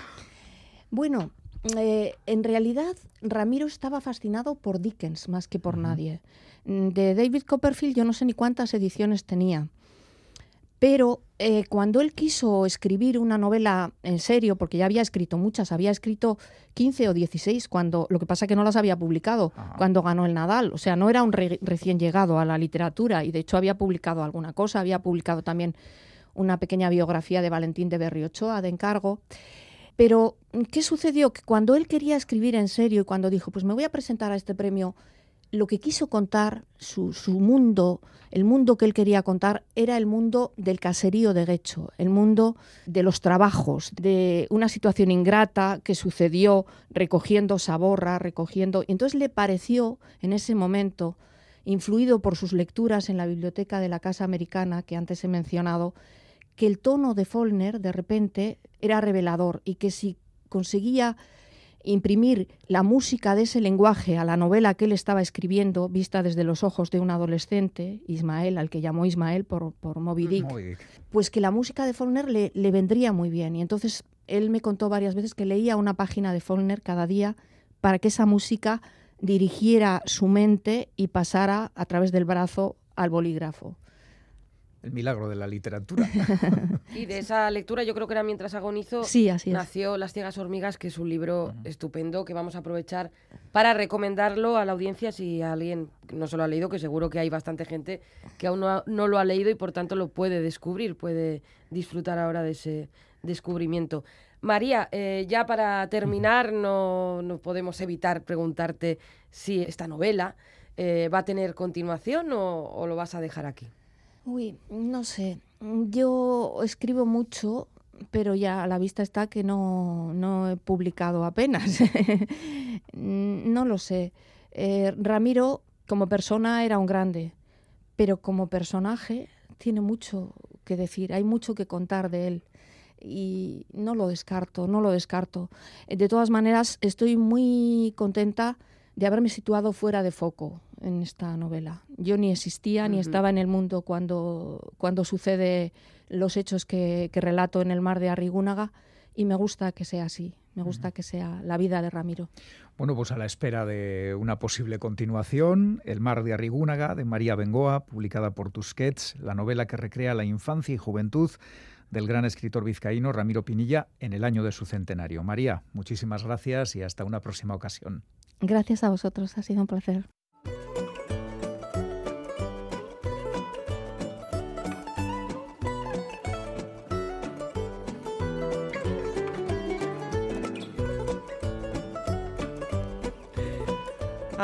G: Bueno, eh, en realidad Ramiro estaba fascinado por Dickens más que por nadie. Mm, de David Copperfield yo no sé ni cuántas ediciones tenía. Pero eh, cuando él quiso escribir una novela en serio, porque ya había escrito muchas, había escrito 15 o 16, cuando, lo que pasa es que no las había publicado cuando ganó el Nadal. O sea, no era un recién llegado a la literatura y de hecho había publicado alguna cosa, había publicado también una pequeña biografía de Valentín de Berriochoa de encargo. Pero, ¿qué sucedió? Que cuando él quería escribir en serio y cuando dijo, pues me voy a presentar a este premio, lo que quiso contar, su, mundo, el mundo que él quería contar, era el mundo del caserío de Guecho, el mundo de los trabajos, de una situación ingrata que sucedió recogiendo saborra, recogiendo. Y entonces le pareció en ese momento, influido por sus lecturas en la biblioteca de la Casa Americana que antes he mencionado, que el tono de Follner de repente era revelador y que si conseguía imprimir la música de ese lenguaje a la novela que él estaba escribiendo, vista desde los ojos de un adolescente, Ismael, al que llamó Ismael por, por Moby, Dick, pues que la música de Follner le, le, vendría muy bien. Y entonces él me contó varias veces que leía una página de Follner cada día para que esa música dirigiera su mente y pasara a través del brazo al bolígrafo
C: el milagro de la literatura.
F: y de esa lectura, yo creo que era mientras agonizo,
G: sí, así
F: nació Las ciegas hormigas, que es un libro estupendo que vamos a aprovechar para recomendarlo a la audiencia si alguien no se lo ha leído, que seguro que hay bastante gente que aún no, lo ha leído y por tanto lo puede descubrir, puede disfrutar ahora de ese descubrimiento. María, eh, ya para terminar, no, no, podemos evitar preguntarte si esta novela eh, va a tener continuación o lo vas a dejar aquí.
G: Uy, no sé. Yo escribo mucho, pero ya a la vista está que no, no he publicado apenas. no lo sé. Eh, Ramiro, como persona, era un grande, pero como personaje tiene mucho que decir, hay mucho que contar de él. Y no lo descarto, no lo descarto. De todas maneras, estoy muy contenta de haberme situado fuera de foco en esta novela. Yo ni existía ni estaba en el mundo cuando, cuando sucede los hechos que, relato en el mar de Arrigúnaga y me gusta que sea así, me gusta que sea la vida de Ramiro.
C: Bueno, pues a la espera de una posible continuación, El mar de Arrigúnaga, de María Bengoa, publicada por Tusquets, la novela que recrea la infancia y juventud del gran escritor vizcaíno Ramiro Pinilla en el año de su centenario. María, muchísimas gracias y hasta una próxima ocasión.
G: Gracias a vosotros, ha sido un placer.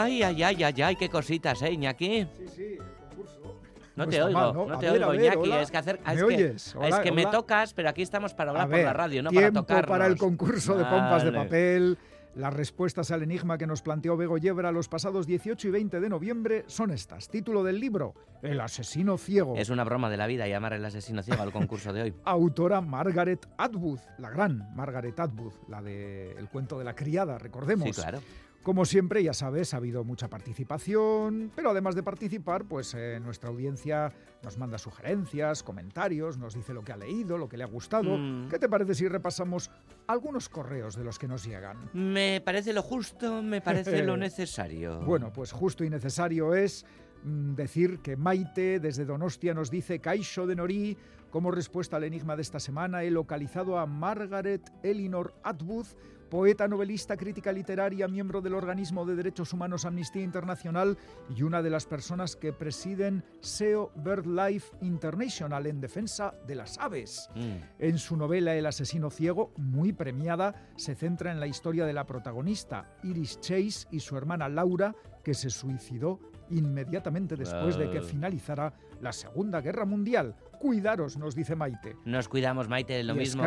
D: Ay, ay, ay, ay, ay, qué cositas, ¿eh, Iñaki?
C: Sí, sí, el concurso.
D: No, te oigo, ¿no? te oigo, Iñaki. Es que, hacer,
C: ¿Me
D: es
C: oyes?
D: Que, es que me tocas, pero aquí estamos para hablar por la radio, no para tocar.
C: para el concurso de pompas de papel. Las respuestas al enigma que nos planteó Bego Yebra los pasados 18 y 20 de noviembre son estas. Título del libro, El asesino ciego.
D: Es una broma de la vida llamar el asesino ciego al concurso de hoy.
C: Autora Margaret Atwood, la gran Margaret Atwood, la del el cuento de la criada, recordemos.
D: Sí, claro.
C: Como siempre, ya sabes, ha habido mucha participación, pero además de participar, pues eh, nuestra audiencia nos manda sugerencias, comentarios, nos dice lo que ha leído, lo que le ha gustado. Mm. ¿Qué te parece si repasamos algunos correos de los que nos llegan?
D: Me parece lo justo, me parece lo necesario.
C: Bueno, pues justo y necesario es mm, decir que Maite desde Donostia nos dice Caixo de Norí, como respuesta al enigma de esta semana he localizado a Margaret Elinor Atwood, poeta, novelista, crítica literaria, miembro del organismo de derechos humanos Amnistía Internacional y una de las personas que presiden SEO BirdLife International en defensa de las aves. Mm. En su novela El asesino ciego, muy premiada, se centra en la historia de la protagonista, Iris Chase, y su hermana Laura, que se suicidó inmediatamente después de que finalizara la Segunda Guerra Mundial. Cuidaros, nos dice Maite.
D: Nos cuidamos, Maite, lo mismo.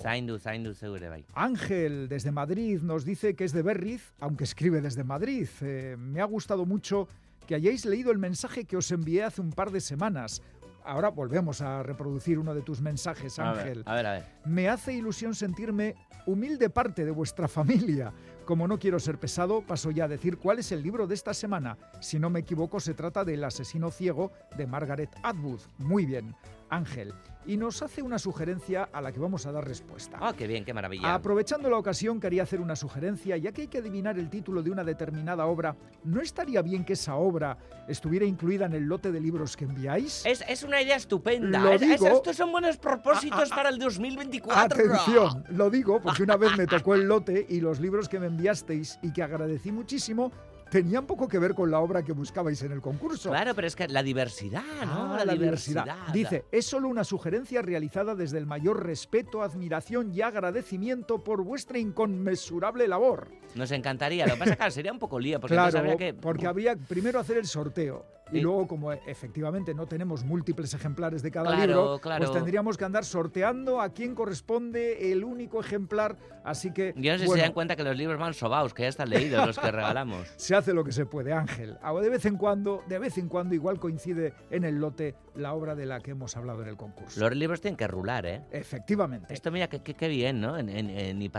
D: Zaindu, zaindu,
C: Ángel, desde Madrid, nos dice que es de Berriz, aunque escribe desde Madrid. Eh, me ha gustado mucho que hayáis leído el mensaje que os envié hace un par de semanas. ahora volvemos a reproducir uno de tus mensajes, Ángel.
D: A ver, a ver.
C: Me hace ilusión sentirme humilde parte de vuestra familia. Como no quiero ser pesado, paso ya a decir cuál es el libro de esta semana. Si no me equivoco, se trata del asesino ciego de Margaret Atwood. Muy bien, Ángel y nos hace una sugerencia a la que vamos a dar respuesta.
D: ¡Ah, qué bien, qué maravilla!
C: Aprovechando la ocasión, quería hacer una sugerencia, ya que hay que adivinar el título de una determinada obra. ¿No estaría bien que esa obra estuviera incluida en el lote de libros que enviáis?
D: Es, una idea estupenda.
C: Lo digo,
D: estos son buenos propósitos para el 2024.
C: Atención, lo digo porque una vez me tocó el lote y los libros que me enviasteis y que agradecí muchísimo tenían poco que ver con la obra que buscabais en el concurso.
D: Claro, pero es que la diversidad, ¿no?
C: Ah, la, diversidad. Dice, es solo una sugerencia realizada desde el mayor respeto, admiración y agradecimiento por vuestra inconmensurable labor.
D: Nos encantaría, lo que pasa es que sería un poco lío, porque
C: claro,
D: habría que...
C: porque habría primero hacer el sorteo y luego, como efectivamente no tenemos múltiples ejemplares de cada libro, pues tendríamos que andar sorteando a quién corresponde el único ejemplar. Así que.
D: Yo no sé si se dan cuenta que los libros van sobaos, que ya están leídos los que regalamos.
C: se hace lo que se puede, Ángel. De vez en cuando, de vez en cuando, igual coincide en el lote la obra de la que hemos hablado en el concurso.
D: Los libros tienen que rular, ¿eh?
C: Efectivamente.
D: Esto, mira, qué bien, ¿no? En, en, en y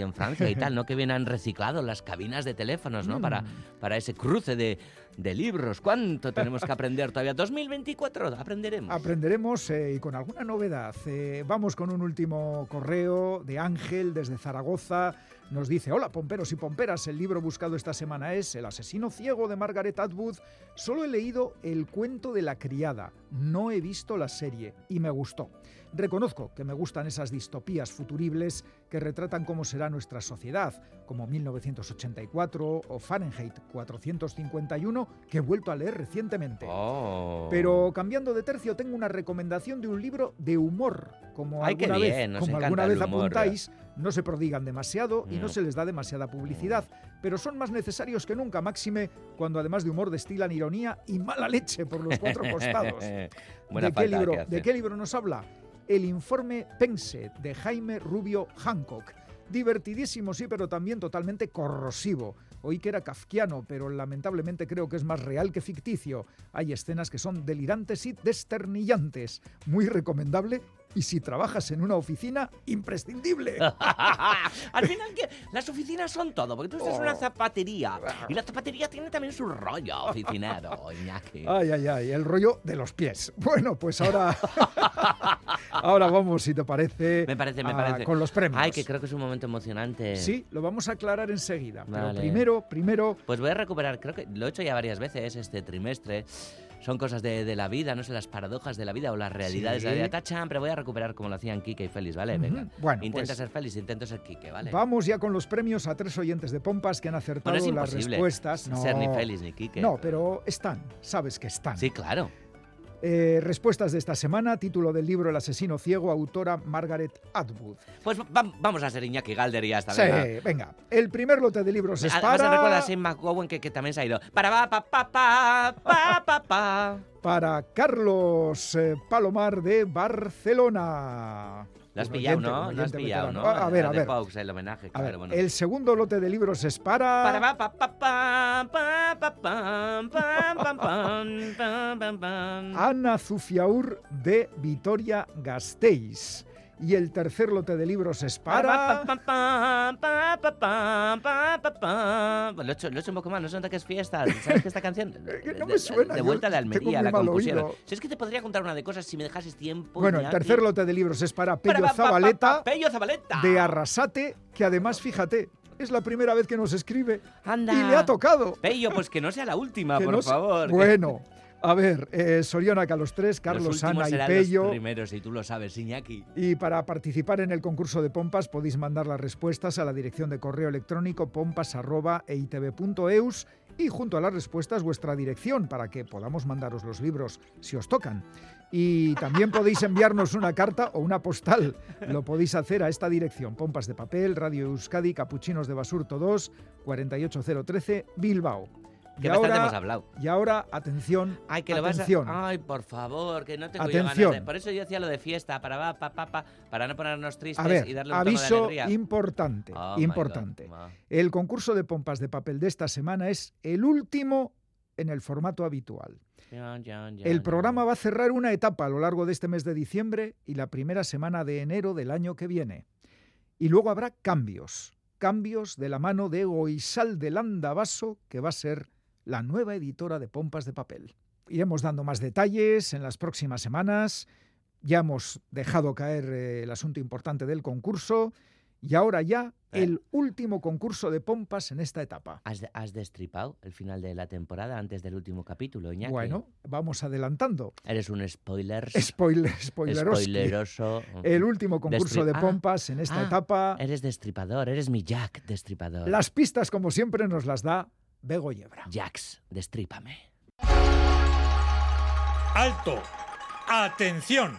D: en Francia y tal, ¿no? Que bien han reciclado las cabinas de teléfonos, ¿no? Para, mm. para ese cruce de, de libros. ¿Cuánto tenemos que aprender todavía? 2024, aprenderemos.
C: Aprenderemos eh, y con alguna novedad. Eh, vamos con un último correo de Ángel desde Zaragoza. Nos dice, hola pomperos y pomperas, el libro buscado esta semana es El asesino ciego de Margaret Atwood. Solo he leído el cuento de la criada, no he visto la serie y me gustó. Reconozco que me gustan esas distopías futuribles que retratan cómo será nuestra sociedad, como 1984 o Fahrenheit 451, que he vuelto a leer recientemente.
D: Oh.
C: Pero cambiando de tercio, tengo una recomendación de un libro de humor. Como alguna vez, como alguna vez apuntáis, no se prodigan demasiado y no. se les da demasiada publicidad, pero son más necesarios que nunca, máxime, cuando además de humor destilan ironía y mala leche por los cuatro costados. ¿De, qué libro, ¿De qué libro nos habla? El informe Pense de Jaime Rubio Hancock. Divertidísimo, sí, pero también totalmente corrosivo. Oí que era kafkiano, pero lamentablemente creo que es más real que ficticio. Hay escenas que son delirantes y desternillantes. Muy recomendable y si trabajas en una oficina, imprescindible.
D: Al final, las oficinas son todo, porque tú estás en una oh. zapatería y la zapatería tiene también su rollo oficinero, Iñaki.
C: Ay, ay, ay, el rollo de los pies. Bueno, pues ahora, ahora vamos, si te parece,
D: me parece, me parece.
C: con los premios.
D: Ay, que creo que es un momento emocionante.
C: Sí, lo vamos a aclarar enseguida. Pero primero, primero...
D: Pues voy a recuperar, creo que lo he hecho ya varias veces este trimestre son cosas de, la vida, no sé, las paradojas de la vida o las realidades de la vida. Tachan, pero voy a recuperar como lo hacían Kike y Félix, ¿vale? Venga.
C: Bueno,
D: Intenta pues ser Félix, intento ser Kike, ¿vale?
C: Vamos ya con los premios a tres oyentes de Pompas que han acertado las respuestas.
D: No ser ni Félix ni Kike.
C: No, pero están, sabes que están.
D: Sí, claro.
C: Eh, respuestas de esta semana, título del libro El asesino ciego, autora Margaret Atwood.
D: Pues vamos a ser Iñaki Galder y ya está.
C: Sí, venga. El primer lote de libros es para...
D: Recuerda a Sam McGowan que, que, también se ha ido. Para pa pa pa pa pa pa pa.
C: Para Carlos eh, Palomar de Barcelona.
D: Lo has pillado, ¿no? Lo has pillado, ¿no?
C: A ver, a ver.
D: el homenaje, claro, bueno.
C: El segundo lote de libros es para...
D: Para pa pa pa pa pa
C: pa Ana Zufiaur de Vitoria Gasteiz. Y el tercer lote de libros es para...
D: Lo he, hecho, lo he hecho un poco mal, no nota que es fiesta. ¿Sabes que esta canción?
C: no me suena.
D: De, vuelta a la Almería, la compusieron. Si es que te podría contar una de cosas si me dejases tiempo.
C: Bueno, el tercer lote de libros es para Pello Zabaleta.
D: Pello Zabaleta.
C: De Arrasate, que además, fíjate, es la primera vez que nos escribe.
D: Anda.
C: Y le ha tocado.
D: Pello, pues que no sea la última, por favor.
C: Bueno, a ver, eh, Soriona los tres, Carlos Ana y Pello.
D: Los primeros, y tú lo sabes, Iñaki.
C: Y para participar en el concurso de pompas podéis mandar las respuestas a la dirección de correo electrónico pompas.eitv.eus y junto a las respuestas vuestra dirección para que podamos mandaros los libros si os tocan. Y también podéis enviarnos una carta o una postal. Lo podéis hacer a esta dirección: Pompas de Papel, Radio Euskadi, Capuchinos de Basurto 2, 48013, Bilbao.
D: Que y ahora, hemos hablado.
C: Y ahora, atención.
D: Ay, que
C: atención.
D: lo vas a... Ay, por favor, que no tengo
C: atención.
D: ganas Por eso yo decía lo de fiesta, para, pa, pa, pa, para no ponernos tristes
C: a ver,
D: y darle un
C: aviso
D: tono de alegría.
C: importante, oh importante. El concurso de pompas de papel de esta semana es el último en el formato habitual. El programa va a cerrar una etapa a lo largo de este mes de diciembre y la primera semana de enero del año que viene. Y luego habrá cambios, cambios de la mano de Oisal de Landavaso, que va a ser la nueva editora de Pompas de Papel. Iremos dando más detalles en las próximas semanas. Ya hemos dejado caer eh, el asunto importante del concurso y ahora ya el último concurso de pompas en esta etapa.
D: ¿Has, destripado el final de la temporada antes del último capítulo, Iñaki?
C: Bueno, vamos adelantando.
D: Eres un spoiler.
C: Spoiler, spoileroso. El último concurso de ah, pompas en esta
D: ah,
C: etapa.
D: Eres destripador, eres mi Jack destripador.
C: Las pistas, como siempre, nos las da Bego Yebra.
D: Jax, destrípame.
H: ¡Alto! ¡Atención!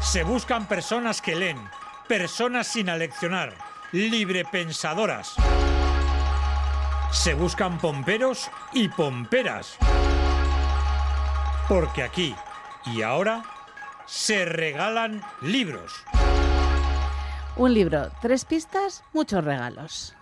H: Se buscan personas que leen personas sin aleccionar, librepensadoras. Se buscan pomperos y pomperas. Porque aquí y ahora se regalan libros.
B: Un libro, tres pistas, muchos regalos.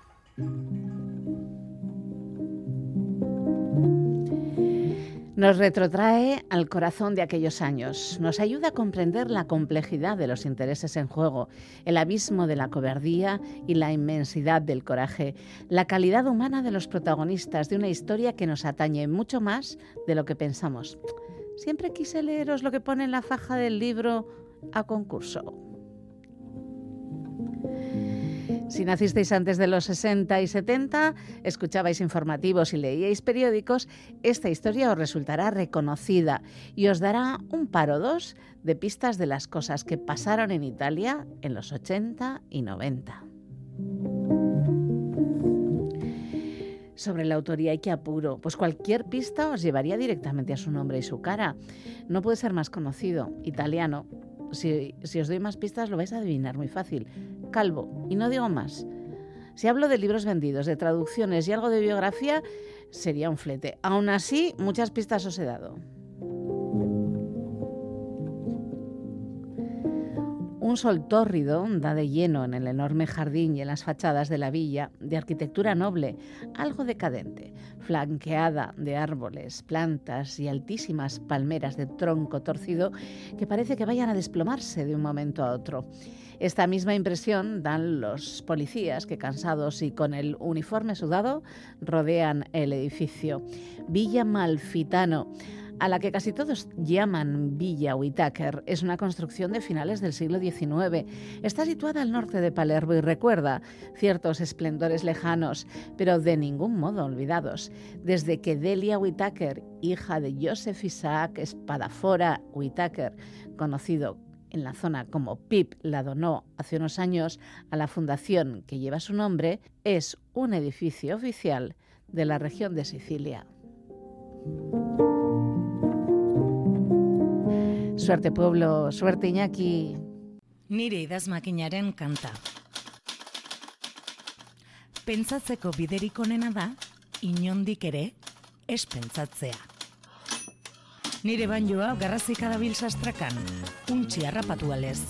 B: Nos retrotrae al corazón de aquellos años, nos ayuda a comprender la complejidad de los intereses en juego, el abismo de la cobardía y la inmensidad del coraje, la calidad humana de los protagonistas de una historia que nos atañe mucho más de lo que pensamos. Siempre quise leeros lo que pone en la faja del libro a concurso. Si nacisteis antes de los 60 y 70, escuchabais informativos y leíais periódicos, esta historia os resultará reconocida y os dará un par o dos de pistas de las cosas que pasaron en Italia en los 80 y 90. Sobre la autoría y qué apuro, pues cualquier pista os llevaría directamente a su nombre y su cara. No puede ser más conocido, italiano, si, os doy más pistas lo vais a adivinar muy fácil. Calvo, y no digo más. Si hablo de libros vendidos, de traducciones y algo de biografía, sería un flete. Aún así, muchas pistas os he dado. Un sol tórrido da de lleno en el enorme jardín y en las fachadas de la villa, de arquitectura noble, algo decadente, flanqueada de árboles, plantas y altísimas palmeras de tronco torcido que parece que vayan a desplomarse de un momento a otro. Esta misma impresión dan los policías que, cansados y con el uniforme sudado, rodean el edificio. Villa Malfitano a la que casi todos llaman Villa Whitaker, es una construcción de finales del siglo XIX. Está situada al norte de Palermo y recuerda ciertos esplendores lejanos, pero de ningún modo olvidados. Desde que Delia Whitaker, hija de Joseph Isaac Espadafora Whitaker, conocido en la zona como PIP, la donó hace unos años a la fundación que lleva su nombre, es un edificio oficial de la región de Sicilia. Suerte pueblo, suerte Iñaki.
I: Nire idazmakinaren kanta. Pentsatzeko biderik onena da, inondik ere, ez pentsatzea. Nire banjoa garrazik adabil sastrakan, untxi harrapatu alez.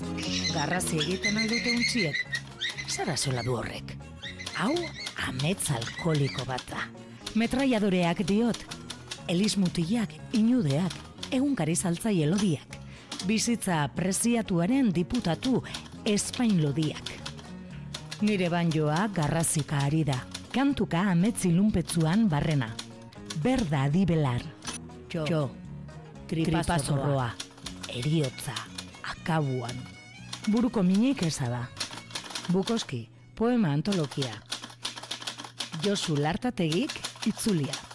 I: Garrazi egiten aldute untxiek, zara sola du horrek. Hau, ametz alkoholiko bat da. Metraiadoreak diot, elismutiak, inudeak, egunkari saltzai elodiak bizitza preziatuaren diputatu Espain lodiak. Nire banjoa garrazika ari da, kantuka ametzi lunpetzuan barrena. Berda adibelar. Jo, jo. Tripazorroa, eriotza, akabuan. Buruko minik da. Bukoski, poema antologia. Josu lartategik itzulia.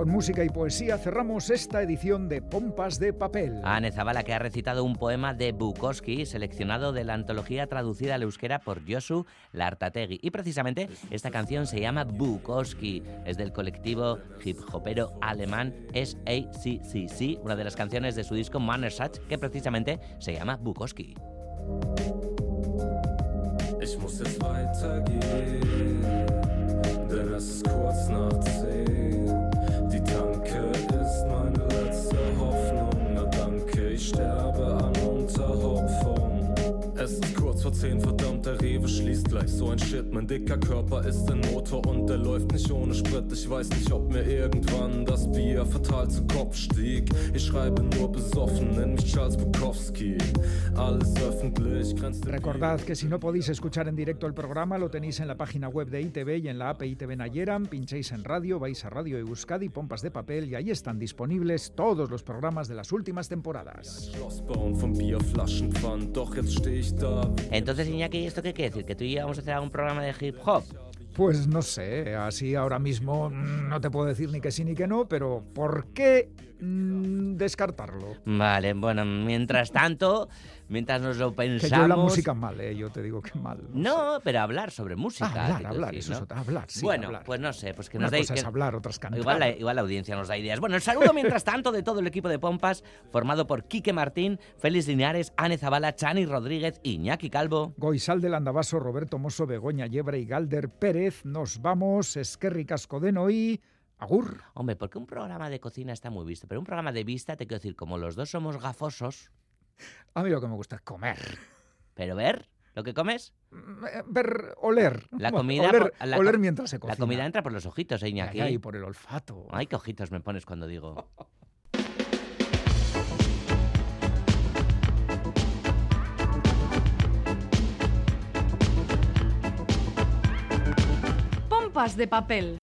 C: Con música y poesía cerramos esta edición de Pompas de Papel.
D: A Ane Zavala, que ha recitado un poema de Bukowski, seleccionado de la antología traducida al euskera por Josu Lartategui. Y precisamente esta canción se llama Bukowski. Es del colectivo hip hopero alemán SACCC, una de las canciones de su disco Mannersatz, que precisamente se llama Bukowski.
J: Kurz vor zehn, verdammt, der Rewe schließt gleich. So ein Shit, mein dicker Körper ist ein Motor und der läuft nicht ohne Sprit. Ich weiß nicht, ob mir irgendwann das Bier fatal zu Kopf stieg. Ich schreibe nur besoffen, nenn mich Charles Bukowski. Alles öffentlich,
C: Recordad que si no podéis escuchar en directo el programa, lo tenéis en la página web de ITV y en la app ITV Nayeran. Pincháis en radio, vais a Radio Euskadi, Pompas de Papel y ahí están disponibles todos los programas de las últimas temporadas.
J: Schloss bauen vom Bierflaschenpfand. Doch jetzt steh ich da
D: Entonces, Iñaki, ¿esto qué quiere decir? ¿Que tú y yo vamos a hacer un programa de hip hop?
C: Pues no sé, así ahora mismo mm, no te puedo decir ni que sí ni que no, pero ¿por qué mm, descartarlo?
D: Vale, bueno, mientras tanto, mientras nos lo
C: Que
D: pensamos...
C: yo la música mal, ¿eh? yo te digo que mal.
D: No, pero hablar sobre música.
C: Ah, hablar, hablar,
D: decir,
C: eso
D: ¿no?
C: es otra- hablar, sí,
D: bueno,
C: hablar.
D: pues no sé, pues que
C: Una
D: nos
C: cosa es
D: que-
C: hablar, otras cantar.
D: Igual la, igual la audiencia nos da ideas. Bueno, el saludo mientras tanto de todo el equipo de Pompas, formado por Quique Martín, Félix Linares, Ane Zabala, Chani Rodríguez, Iñaki Calvo.
C: Goizal del Andabaso, Roberto Mosso, Begoña Yebra y Galder Pérez. Nos vamos, Esquerri Cascodeno y... Agur.
D: Hombre, porque un programa de cocina está muy visto, pero un programa de vista, te quiero decir, como los dos somos gafosos,
C: A mí lo que me gusta es comer.
D: pero ver lo que comes,
C: Mm, eh, Ver, oler.
D: la comida...
C: Oler,
D: por- la,
C: oler
D: co-
C: mientras se cocina.
D: la comida entra por los ojitos, ¿eh, Iñaki?
C: Ay, por el olfato.
D: Ay, qué ojitos me pones cuando digo...
K: Pompas de papel.